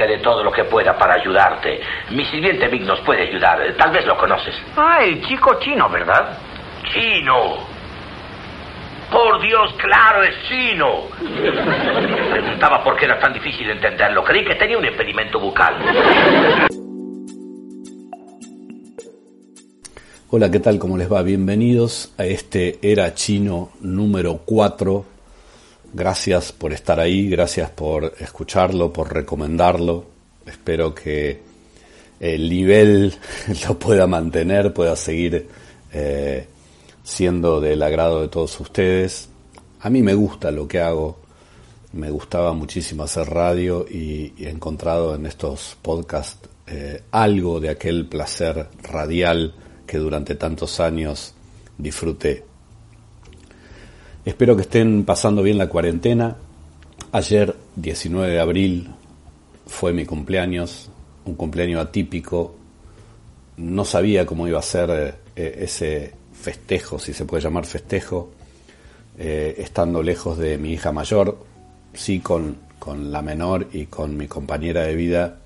que de todo lo que pueda para ayudarte. Mi sirviente Vic nos puede ayudar. Tal vez lo conoces. Ah, el chico chino, ¿verdad? ¡Chino! Por Dios, claro, es chino. Preguntaba por qué era tan difícil entenderlo. Creí que tenía un impedimento bucal. Hola, ¿qué tal? ¿Cómo les va? Bienvenidos a este Era Chino número 4. Gracias por estar ahí, gracias por escucharlo, por recomendarlo. Espero que el nivel lo pueda mantener, pueda seguir eh, siendo del agrado de todos ustedes. A mí me gusta lo que hago, me gustaba muchísimo hacer radio y, he encontrado en estos podcasts eh, algo de aquel placer radial que durante tantos años disfruté. Espero que estén pasando bien la cuarentena. Ayer, 19 de abril, fue mi cumpleaños, un cumpleaños atípico. No sabía cómo iba a ser eh, ese festejo, si se puede llamar festejo, eh, estando lejos de mi hija mayor, sí con, con, la menor y con mi compañera de vida,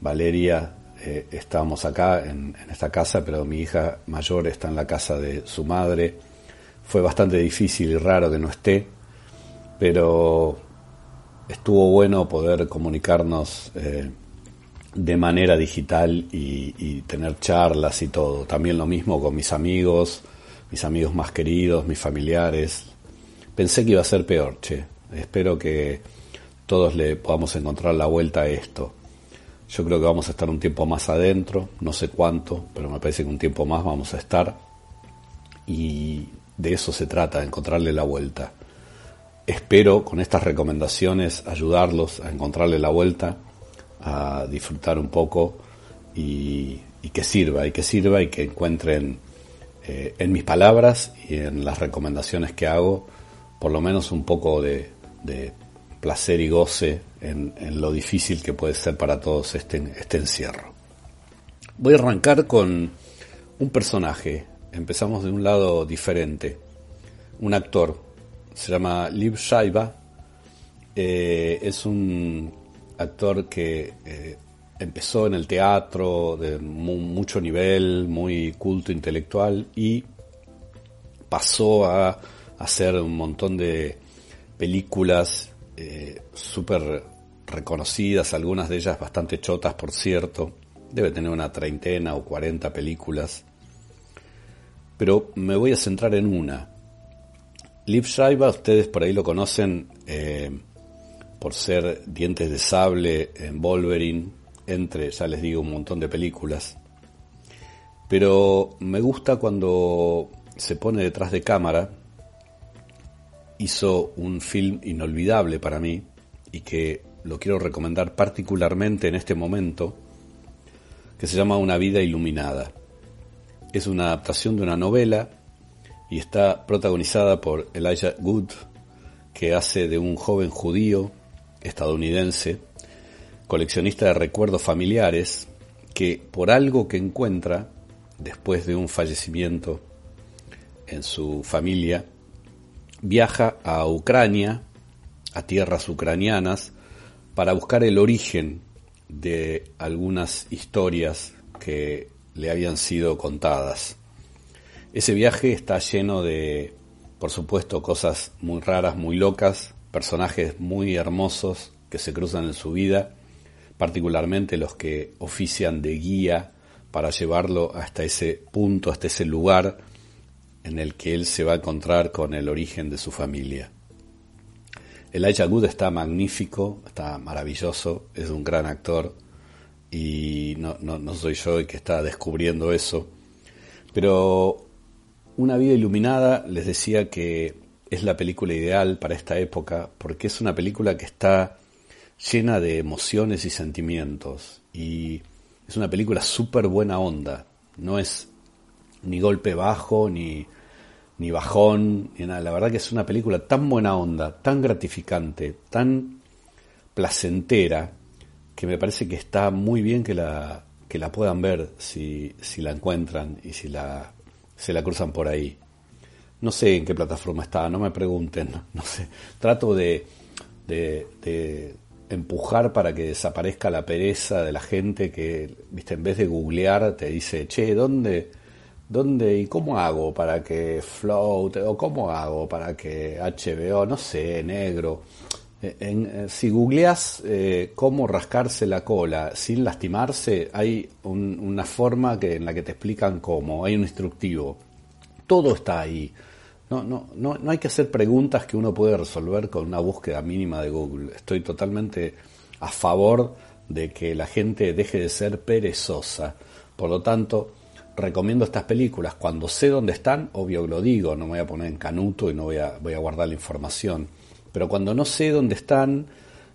Valeria, eh, estábamos acá en, en esta casa, pero mi hija mayor está en la casa de su madre fue bastante difícil y raro que no esté, pero estuvo bueno poder comunicarnos eh, de manera digital y, tener charlas y todo. También lo mismo con mis amigos, mis amigos más queridos, mis familiares. Pensé que iba a ser peor, che. Espero que todos le podamos encontrar la vuelta a esto. Yo creo que vamos a estar un tiempo más adentro, no sé cuánto, pero me parece que un tiempo más vamos a estar. Y de eso se trata, encontrarle la vuelta. Espero con estas recomendaciones ayudarlos a encontrarle la vuelta, a disfrutar un poco y, que sirva, y que sirva y que encuentren eh, en mis palabras y en las recomendaciones que hago por lo menos un poco de, placer y goce en, en, lo difícil que puede ser para todos este, este encierro. Voy a arrancar con un personaje empezamos de un lado diferente. Un actor, se llama Liv Shaiba, eh, es un actor que eh, empezó en el teatro de mu mucho nivel, muy culto intelectual y pasó a hacer un montón de películas eh, súper reconocidas, algunas de ellas bastante chotas por cierto, debe tener una treintena o cuarenta películas pero me voy a centrar en una. Liv Schreiber, ustedes por ahí lo conocen eh, por ser dientes de sable en Wolverine, entre, ya les digo, un montón de películas. Pero me gusta cuando se pone detrás de cámara. Hizo un film inolvidable para mí y que lo quiero recomendar particularmente en este momento, que se llama Una vida iluminada. Es una adaptación de una novela y está protagonizada por Elijah Wood, que hace de un joven judío estadounidense, coleccionista de recuerdos familiares, que por algo que encuentra después de un fallecimiento en su familia, viaja a Ucrania, a tierras ucranianas, para buscar el origen de algunas historias que le habían sido contadas. Ese viaje está lleno de, por supuesto, cosas muy raras, muy locas, personajes muy hermosos que se cruzan en su vida, particularmente los que ofician de guía para llevarlo hasta ese punto, hasta ese lugar en el que él se va a encontrar con el origen de su familia. Elijah Wood está magnífico, está maravilloso, es un gran actor, y no, no, no soy yo el que está descubriendo eso. Pero Una vida iluminada les decía que es la película ideal para esta época porque es una película que está llena de emociones y sentimientos. Y es una película súper buena onda. No es ni golpe bajo, ni, ni bajón, ni nada. La verdad que es una película tan buena onda, tan gratificante, tan placentera, que me parece que está muy bien que la, que la puedan ver si, si la encuentran y si la, se la cruzan por ahí. No sé en qué plataforma está, no me pregunten, no, sé. Trato de, de, de, empujar para que desaparezca la pereza de la gente que, viste, en vez de googlear te dice, che, ¿dónde, dónde y cómo hago para que Float, o cómo hago para que HBO, no sé, negro. Eh, eh, si googleas eh, cómo rascarse la cola sin lastimarse, hay una forma que, en la que te explican cómo, hay un instructivo. Todo está ahí. No, no, no, no hay que hacer preguntas que uno puede resolver con una búsqueda mínima de Google. Estoy totalmente a favor de que la gente deje de ser perezosa. Por lo tanto, recomiendo estas películas. Cuando sé dónde están, obvio lo digo, no me voy a poner en canuto y no voy a, voy a guardar la información. Pero cuando no sé dónde están,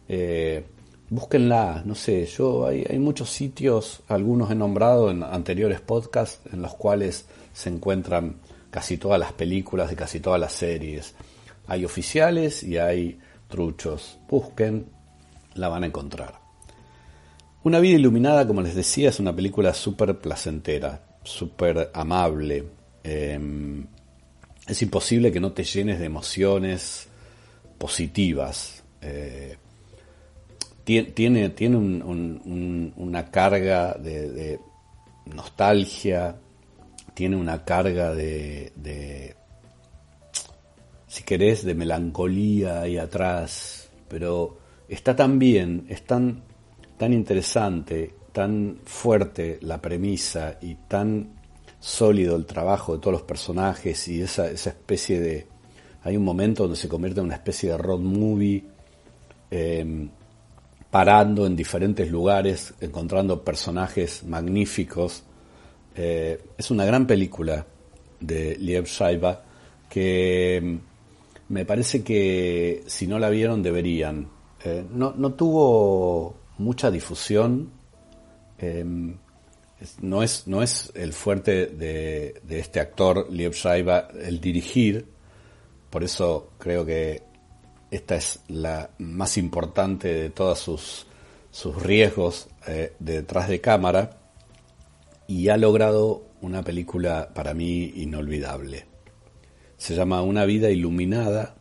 eh, búsquenla. No sé, yo hay, muchos sitios, algunos he nombrado en anteriores podcasts, en los cuales se encuentran casi todas las películas de casi todas las series. Hay oficiales y hay truchos. Busquen, la van a encontrar. Una vida iluminada, como les decía, es una película súper placentera, súper amable. Em, es imposible que no te llenes de emociones positivas. Eh, tiene, tiene una carga de nostalgia, tiene una carga de, si querés, de melancolía ahí atrás, pero está tan bien, es tan, tan interesante, tan fuerte la premisa y tan sólido el trabajo de todos los personajes y esa, esa especie de... Hay un momento donde se convierte en una especie de road movie, em, parando en diferentes lugares, encontrando personajes magníficos eh, es una gran película de Liev Schreiber que mm, me parece que si no la vieron deberían. Eh, no, tuvo mucha difusión. Em, no, es, no es el fuerte de, este actor, Liev Schreiber, el dirigir. Por eso creo que esta es la más importante de todos sus, sus riesgos eh, detrás de cámara y ha logrado una película para mí inolvidable. Se llama Una vida iluminada,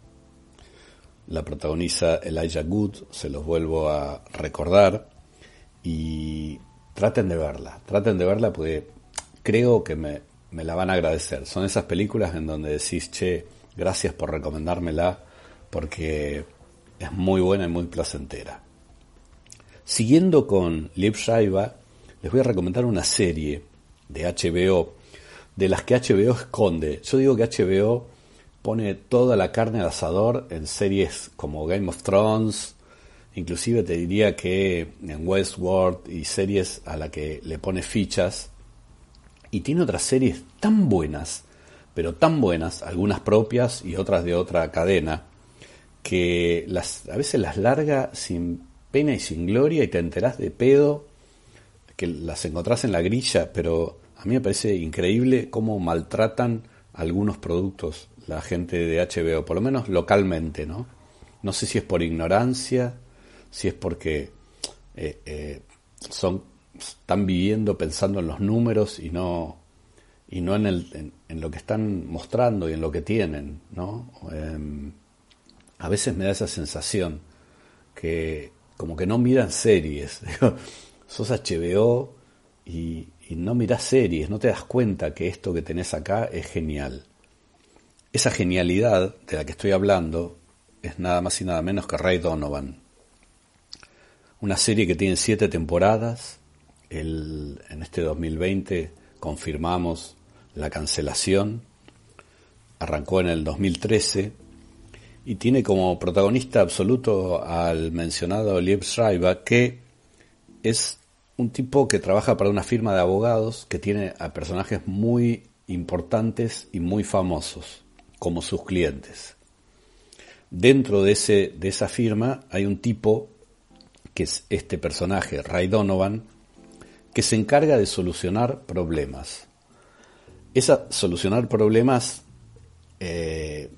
la protagoniza Elijah Good, se los vuelvo a recordar, y traten de verla, traten de verla porque creo que me, me la van a agradecer. Son esas películas en donde decís, che, gracias por recomendármela, porque es muy buena y muy placentera. Siguiendo con Liv Schreiber, les voy a recomendar una serie de HBO, de las que HBO esconde. Yo digo que HBO pone toda la carne al asador en series como Game of Thrones, inclusive te diría que en Westworld y series a la que le pone fichas, y tiene otras series tan buenas, pero tan buenas, algunas propias y otras de otra cadena, que las, a veces las larga sin pena y sin gloria y te enterás de pedo que las encontrás en la grilla, pero a mí me parece increíble cómo maltratan algunos productos la gente de HBO, por lo menos localmente, ¿no? No sé si es por ignorancia, si es porque eh, eh, son están viviendo pensando en los números y no y no en, el, lo que están mostrando y en lo que tienen, ¿no? Em, a veces me da esa sensación que como que no miran series. sos HBO y, no mirás series, no te das cuenta que esto que tenés acá es genial. Esa genialidad de la que estoy hablando es nada más y nada menos que Ray Donovan. Una serie que tiene siete temporadas. En este 2020 confirmamos la cancelación. Arrancó en el 2013 y tiene como protagonista absoluto al mencionado Liev Schreiber, que es un tipo que trabaja para una firma de abogados que tiene a personajes muy importantes y muy famosos como sus clientes. Dentro de, ese, de esa firma hay un tipo que es este personaje, Ray Donovan, que se encarga de solucionar problemas. Esa solucionar problemas eh,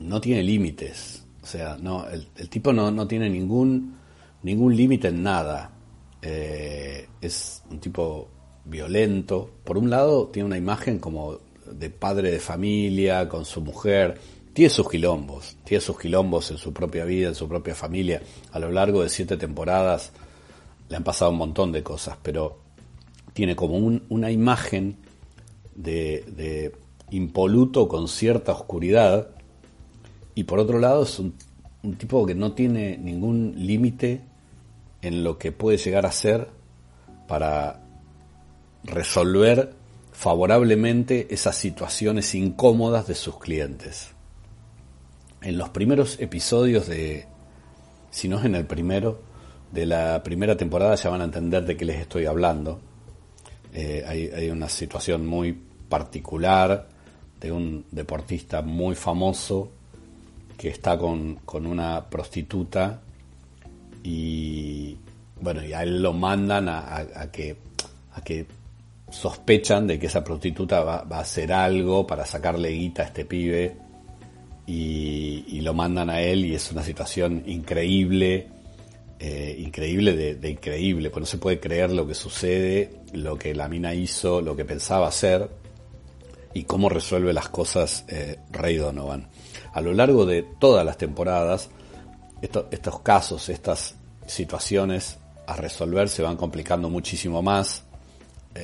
no tiene límites. O sea, no, el, tipo no, no, tiene ningún, ningún límite en nada. Eh, es un tipo violento. Por un lado, tiene una imagen como de padre de familia, con su mujer. Tiene sus quilombos, tiene sus quilombos en su propia vida, en su propia familia. A lo largo de siete temporadas le han pasado un montón de cosas, pero tiene como una imagen de, impoluto con cierta oscuridad. Y por otro lado es un, un tipo que no tiene ningún límite en lo que puede llegar a ser para resolver favorablemente esas situaciones incómodas de sus clientes. En los primeros episodios de, si no es en el primero, de la primera temporada ya van a entender de qué les estoy hablando. Eh, hay, hay, una situación muy particular de un deportista muy famoso que está con, con una prostituta y bueno, y a él lo mandan a, que, a que sospechan de que esa prostituta va, a hacer algo para sacarle guita a este pibe y, lo mandan a él y es una situación increíble, eh, increíble de, increíble, pues no se puede creer lo que sucede, lo que la mina hizo, lo que pensaba hacer y cómo resuelve las cosas eh, Ray Donovan. A lo largo de todas las temporadas, estos casos, estas situaciones a resolver se van complicando muchísimo más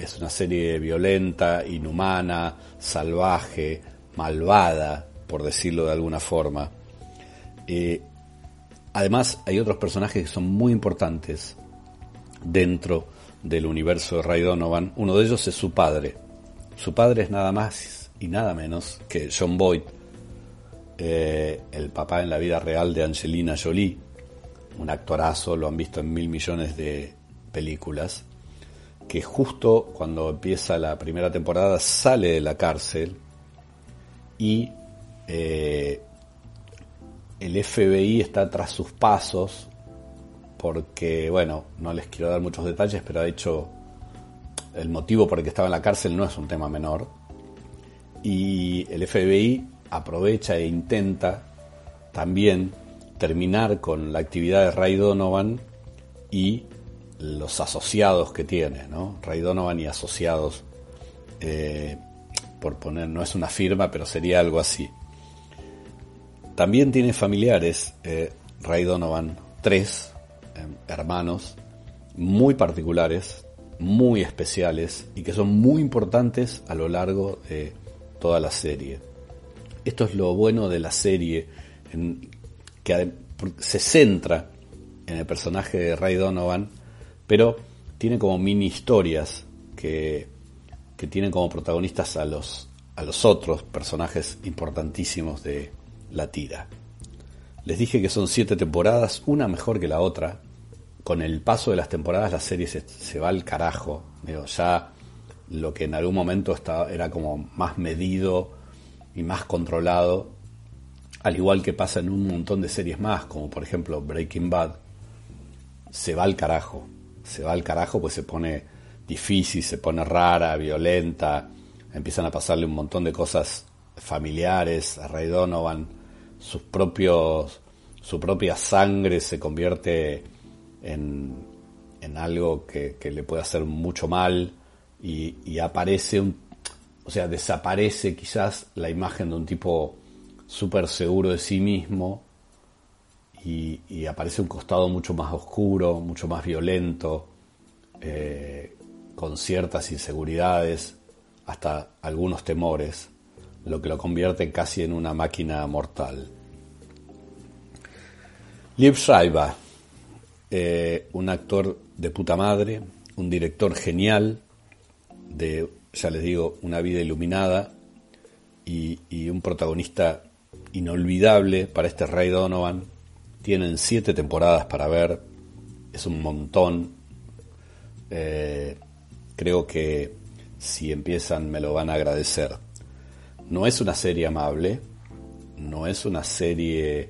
es una serie violenta, inhumana, salvaje, malvada, por decirlo de alguna forma. Eh, además, hay otros personajes que son muy importantes dentro del universo de Ray Donovan. Uno de ellos es su padre. Su padre es nada más y nada menos que John Boyd, eh, el papá en la vida real de Angelina Jolie, un actorazo, lo han visto en mil millones de películas que justo cuando empieza la primera temporada sale de la cárcel y eh, el FBI está tras sus pasos porque, bueno, no les quiero dar muchos detalles, pero ha hecho el motivo por el que estaba en la cárcel no es un tema menor. Y el FBI aprovecha e intenta también terminar con la actividad de Ray Donovan y los asociados que tiene, ¿no? Ray Donovan y asociados, eh, por poner, no es una firma, pero sería algo así. También tiene familiares, eh, Ray Donovan, tres eh, hermanos, muy particulares, muy especiales y que son muy importantes a lo largo de toda la serie. Esto es lo bueno de la serie, que se centra en el personaje de Ray Donovan, pero tiene como mini historias que, que tienen como protagonistas a los, a los otros personajes importantísimos de la tira. Les dije que son siete temporadas, una mejor que la otra. Con el paso de las temporadas la serie se, va al carajo. ya lo que en algún momento estaba, era como más medido y más controlado, al igual que pasa en un montón de series más, como por ejemplo Breaking Bad, se va al carajo se va al carajo, pues se pone difícil, se pone rara, violenta, empiezan a pasarle un montón de cosas familiares a Ray Donovan, sus propios, su propia sangre se convierte en, algo que, le puede hacer mucho mal y, aparece o sea, desaparece quizás la imagen de un tipo súper seguro de sí mismo y, aparece un costado mucho más oscuro, mucho más violento, eh, con ciertas inseguridades, hasta algunos temores, lo que lo convierte casi en una máquina mortal. Liv Schreiber, eh, un actor de puta madre, un director genial, de, ya les digo, una vida iluminada y, un protagonista inolvidable para este Ray Donovan, tienen siete temporadas para ver, es un montón. Eh, creo que si empiezan me lo van a agradecer. No es una serie amable, no es una serie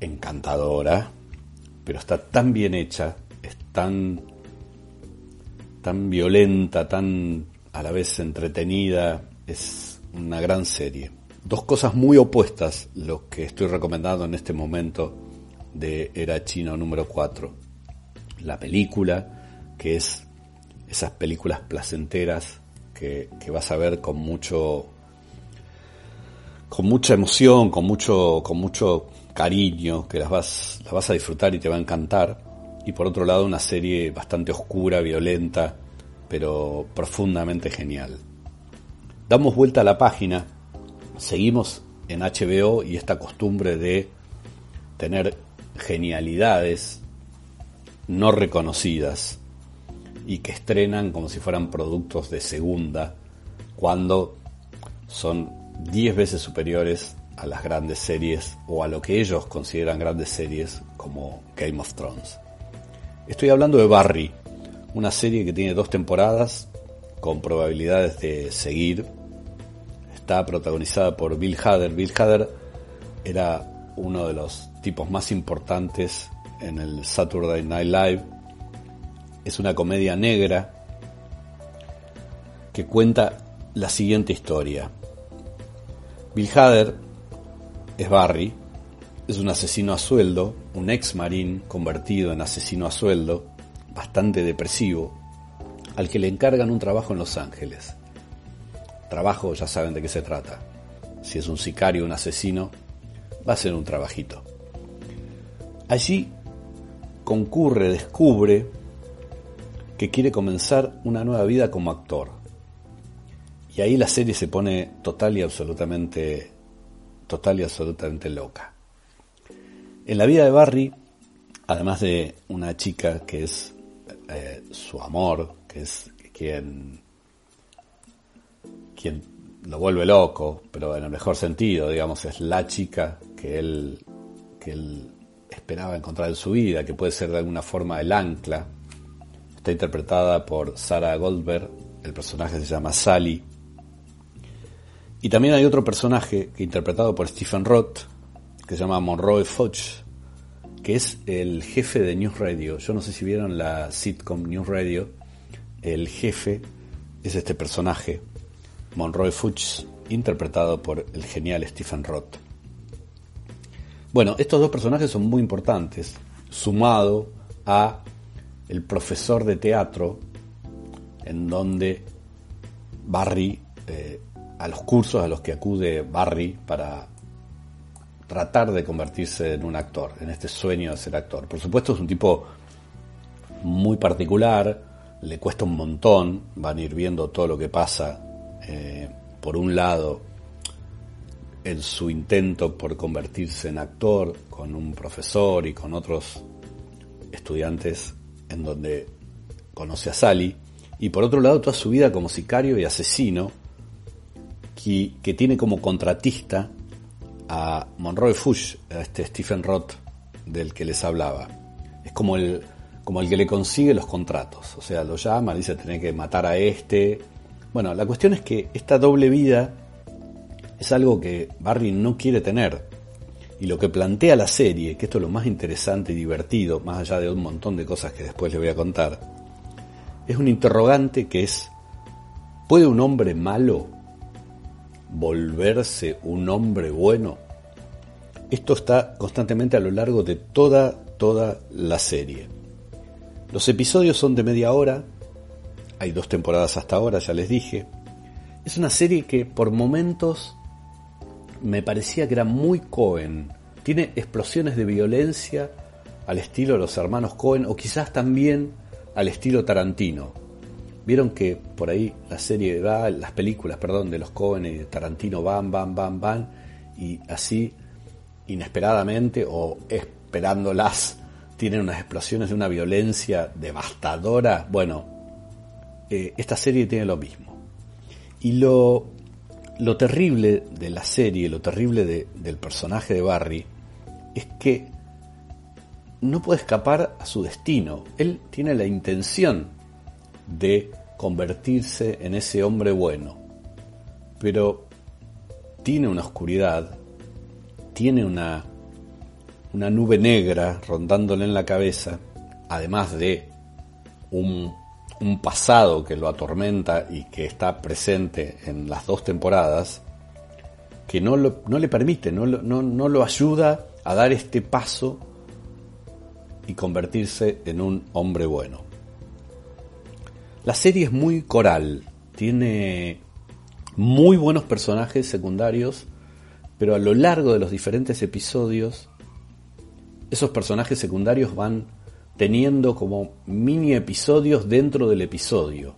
encantadora, pero está tan bien hecha, es tan, tan violenta, tan a la vez entretenida, es una gran serie. Dos cosas muy opuestas lo que estoy recomendando en este momento de Era Chino número 4. La película, que es esas películas placenteras que, que vas a ver con mucho con mucha emoción, con mucho, con mucho cariño, que las vas, a disfrutar y te va a encantar. Y por otro lado, una serie bastante oscura, violenta, pero profundamente genial. Damos vuelta a la página, seguimos en HBO y esta costumbre de tener genialidades no reconocidas y que estrenan como si fueran productos de segunda cuando son 10 veces superiores a las grandes series o a lo que ellos consideran grandes series como Game of Thrones. Estoy hablando de Barry, una serie que tiene dos temporadas con probabilidades de seguir. Está protagonizada por Bill Hader. Bill Hader era uno de los tipos más importantes en el Saturday Night Live. Es una comedia negra que cuenta la siguiente historia. Bill Hader es Barry, es un asesino a sueldo, un ex marín convertido en asesino a sueldo, bastante depresivo, al que le encargan un trabajo en Los Ángeles. Trabajo, ya saben de qué se trata. Si es un sicario, un asesino, va a ser un trabajito. Allí concurre, descubre que quiere comenzar una nueva vida como actor. Y ahí la serie se pone total y absolutamente, total y absolutamente loca. En la vida de Barry, además de una chica que es eh, su amor, que es quien, quien lo vuelve loco, pero en el mejor sentido, digamos, es la chica que él, que él esperaba encontrar en su vida, que puede ser de alguna forma el ancla. Está interpretada por Sarah Goldberg, el personaje se llama Sally, y también hay otro personaje interpretado por Stephen Roth, que se llama Monroe Foch, que es el jefe de News Radio. Yo no sé si vieron la sitcom News Radio. El jefe es este personaje, Monroe Foch, interpretado por el genial Stephen Roth. Bueno, estos dos personajes son muy importantes, sumado a el profesor de teatro, en donde Barry eh, a los cursos a los que acude Barry para tratar de convertirse en un actor, en este sueño de ser actor. Por supuesto es un tipo muy particular, le cuesta un montón, van a ir viendo todo lo que pasa, eh, por un lado, en su intento por convertirse en actor con un profesor y con otros estudiantes en donde conoce a Sally, y por otro lado toda su vida como sicario y asesino, que, tiene como contratista a Monroe Fuchs, a este Stephen Roth del que les hablaba. Es como el, como el que le consigue los contratos. O sea, lo llama, dice tener que matar a este. Bueno, la cuestión es que esta doble vida es algo que Barry no quiere tener. Y lo que plantea la serie, que esto es lo más interesante y divertido, más allá de un montón de cosas que después les voy a contar, es un interrogante que es, ¿puede un hombre malo volverse un hombre bueno? Esto está constantemente a lo largo de toda, toda la serie. Los episodios son de media hora, hay dos temporadas hasta ahora, ya les dije. Es una serie que por momentos me parecía que era muy Cohen. Tiene explosiones de violencia al estilo de los hermanos Cohen o quizás también al estilo Tarantino. Vieron que por ahí la serie va, las películas, perdón, de los Cohen de Tarantino van, van, van, van, y así inesperadamente o esperándolas tienen unas explosiones de una violencia devastadora. Bueno, eh, esta serie tiene lo mismo. Y lo, lo terrible de la serie, lo terrible del personaje de Barry, es que no puede escapar a su destino. Él tiene la intención de convertirse en ese hombre bueno. Pero tiene una oscuridad, tiene una, una nube negra rondándole en la cabeza, además de un, un pasado que lo atormenta y que está presente en las dos temporadas, que no, no le permite, no, no, no lo ayuda a dar este paso y convertirse en un hombre bueno. La serie es muy coral, tiene muy buenos personajes secundarios, pero a lo largo de los diferentes episodios, esos personajes secundarios van teniendo como mini episodios dentro del episodio.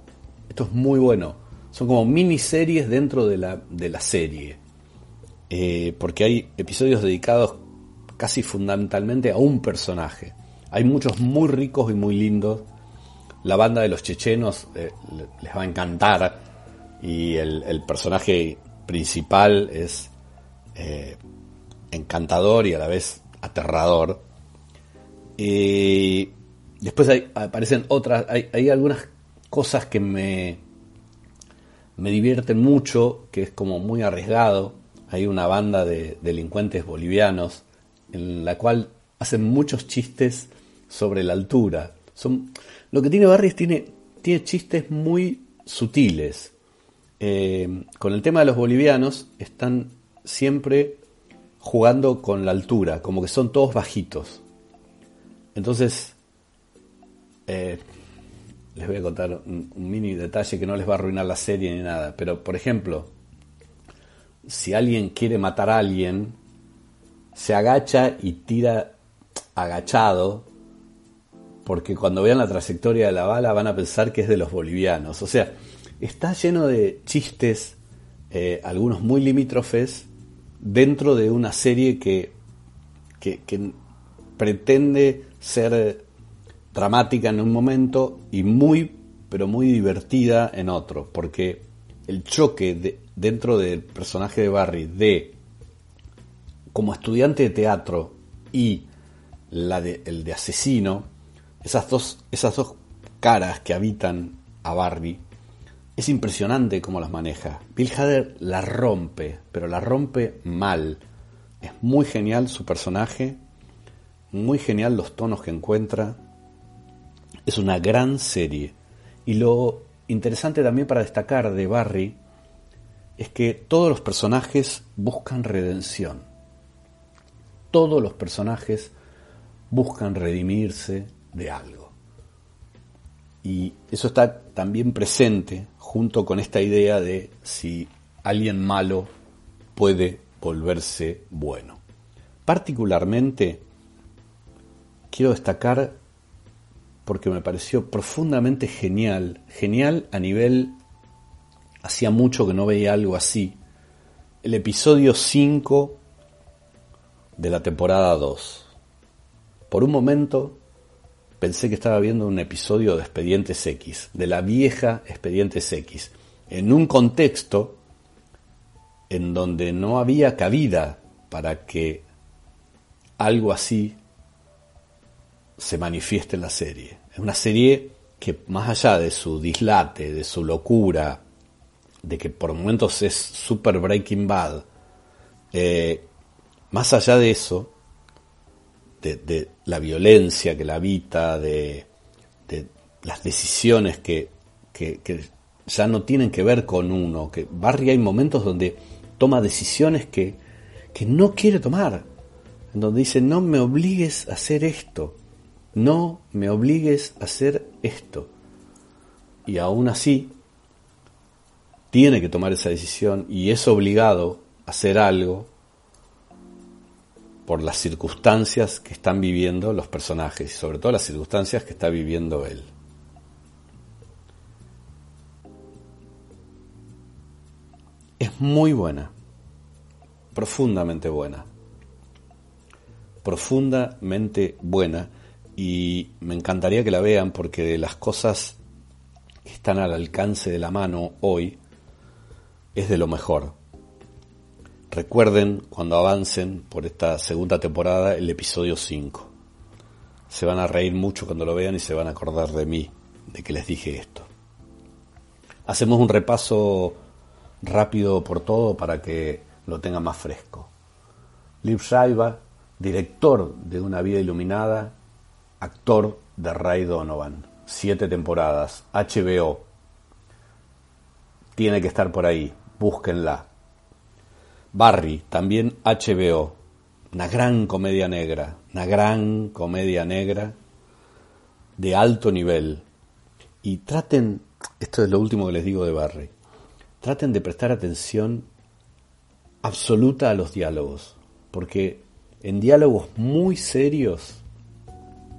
Esto es muy bueno. Son como miniseries dentro de la, de la serie. Eh, porque hay episodios dedicados casi fundamentalmente a un personaje. Hay muchos muy ricos y muy lindos. La banda de los chechenos eh, les va a encantar y el, personaje principal es eh, encantador y a la vez aterrador. Y después aparecen otras, hay, algunas cosas que me, me divierten mucho, que es como muy arriesgado. Hay una banda de delincuentes bolivianos en la cual hacen muchos chistes sobre la altura. Son, lo que tiene Barry es tiene, tiene chistes muy sutiles. Eh, con el tema de los bolivianos están siempre jugando con la altura, como que son todos bajitos. Entonces, eh, les voy a contar un, mini detalle que no les va a arruinar la serie ni nada, pero por ejemplo, si alguien quiere matar a alguien, se agacha y tira agachado, porque cuando vean la trayectoria de la bala van a pensar que es de los bolivianos. O sea, está lleno de chistes, eh, algunos muy limítrofes, dentro de una serie que, que, pretende ser dramática en un momento y muy, pero muy divertida en otro, porque el choque de, dentro del personaje de Barry de como estudiante de teatro y el de asesino, esas dos, esas dos caras que habitan a Barbie, es impresionante cómo las maneja. Bill Hader la rompe, pero la rompe mal. Es muy genial su personaje, muy genial los tonos que encuentra. Es una gran serie. Y lo interesante también para destacar de Barry es que todos los personajes buscan redención todos los personajes buscan redimirse de algo. Y eso está también presente junto con esta idea de si alguien malo puede volverse bueno. Particularmente quiero destacar porque me pareció profundamente genial, genial a nivel, hacía mucho que no veía algo así, el episodio 5 de la temporada 2. Por un momento pensé que estaba viendo un episodio de Expedientes X, de la vieja Expedientes X, en un contexto en donde no había cabida para que algo así se manifieste en la serie. Es una serie que más allá de su dislate, de su locura, de que por momentos es super Breaking Bad, eh, más allá de eso, de, la violencia que la habita, de, las decisiones que, ya no tienen que ver con uno, que Barry hay momentos donde toma decisiones que, que no quiere tomar, en donde dice, no me obligues a hacer esto, no me obligues a hacer esto. Y aún así, tiene que tomar esa decisión y es obligado a hacer algo por las circunstancias que están viviendo los personajes y sobre todo las circunstancias que está viviendo él. Es muy buena, profundamente buena, profundamente buena y me encantaría que la vean porque de las cosas que están al alcance de la mano hoy es de lo mejor. Recuerden cuando avancen por esta segunda temporada el episodio 5. Se van a reír mucho cuando lo vean y se van a acordar de mí, de que les dije esto. Hacemos un repaso rápido por todo para que lo tengan más fresco. Liv Schreiber director de Una vida iluminada, actor de Ray Donovan. Siete temporadas, HBO. Tiene que estar por ahí, búsquenla. Barry, también HBO. Una gran comedia negra, una gran comedia negra de alto nivel. Y traten, esto es lo último que les digo de Barry, traten de prestar atención absoluta a los diálogos, porque en diálogos muy serios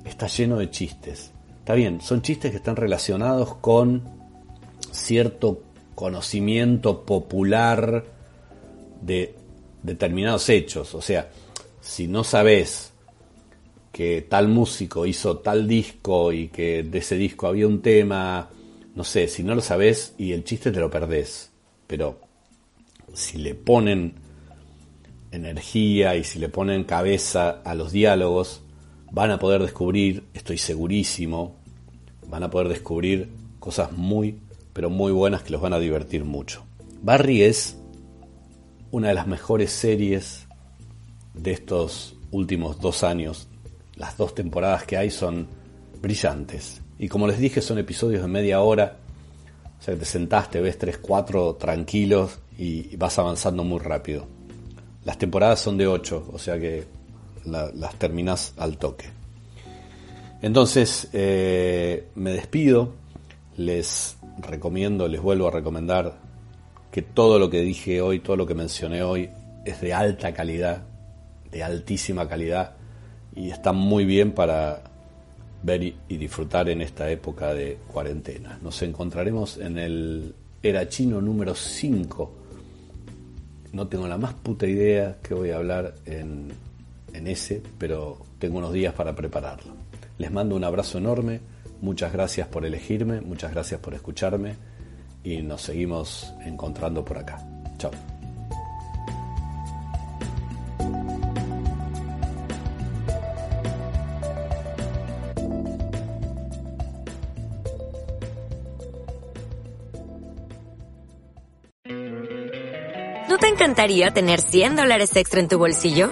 está lleno de chistes. Está bien, son chistes que están relacionados con cierto conocimiento popular de determinados hechos. O sea, si no sabes que tal músico hizo tal disco y que de ese disco había un tema, no sé, si no lo sabes y el chiste te lo perdés. Pero si le ponen energía y si le ponen cabeza a los diálogos, van a poder descubrir, estoy segurísimo, van a poder descubrir cosas muy, pero muy buenas que los van a divertir mucho. Barry es una de las mejores series de estos últimos dos años. Las dos temporadas que hay son brillantes. Y como les dije, son episodios de media hora. O sea, te sentaste, ves tres, cuatro tranquilos y vas avanzando muy rápido. Las temporadas son de 8, o sea que las terminas al toque. Entonces, eh, me despido, les recomiendo, les vuelvo a recomendar que todo lo que dije hoy, todo lo que mencioné hoy, es de alta calidad, de altísima calidad, y está muy bien para ver y disfrutar en esta época de cuarentena. Nos encontraremos en el Era Chino número 5 no tengo la más puta idea que voy a hablar en, en ese, pero tengo unos días para prepararlo. Les mando un abrazo enorme, muchas gracias por elegirme, muchas gracias por escucharme y nos seguimos encontrando por acá. Chao. encantaría tener 100 dólares extra en tu bolsillo?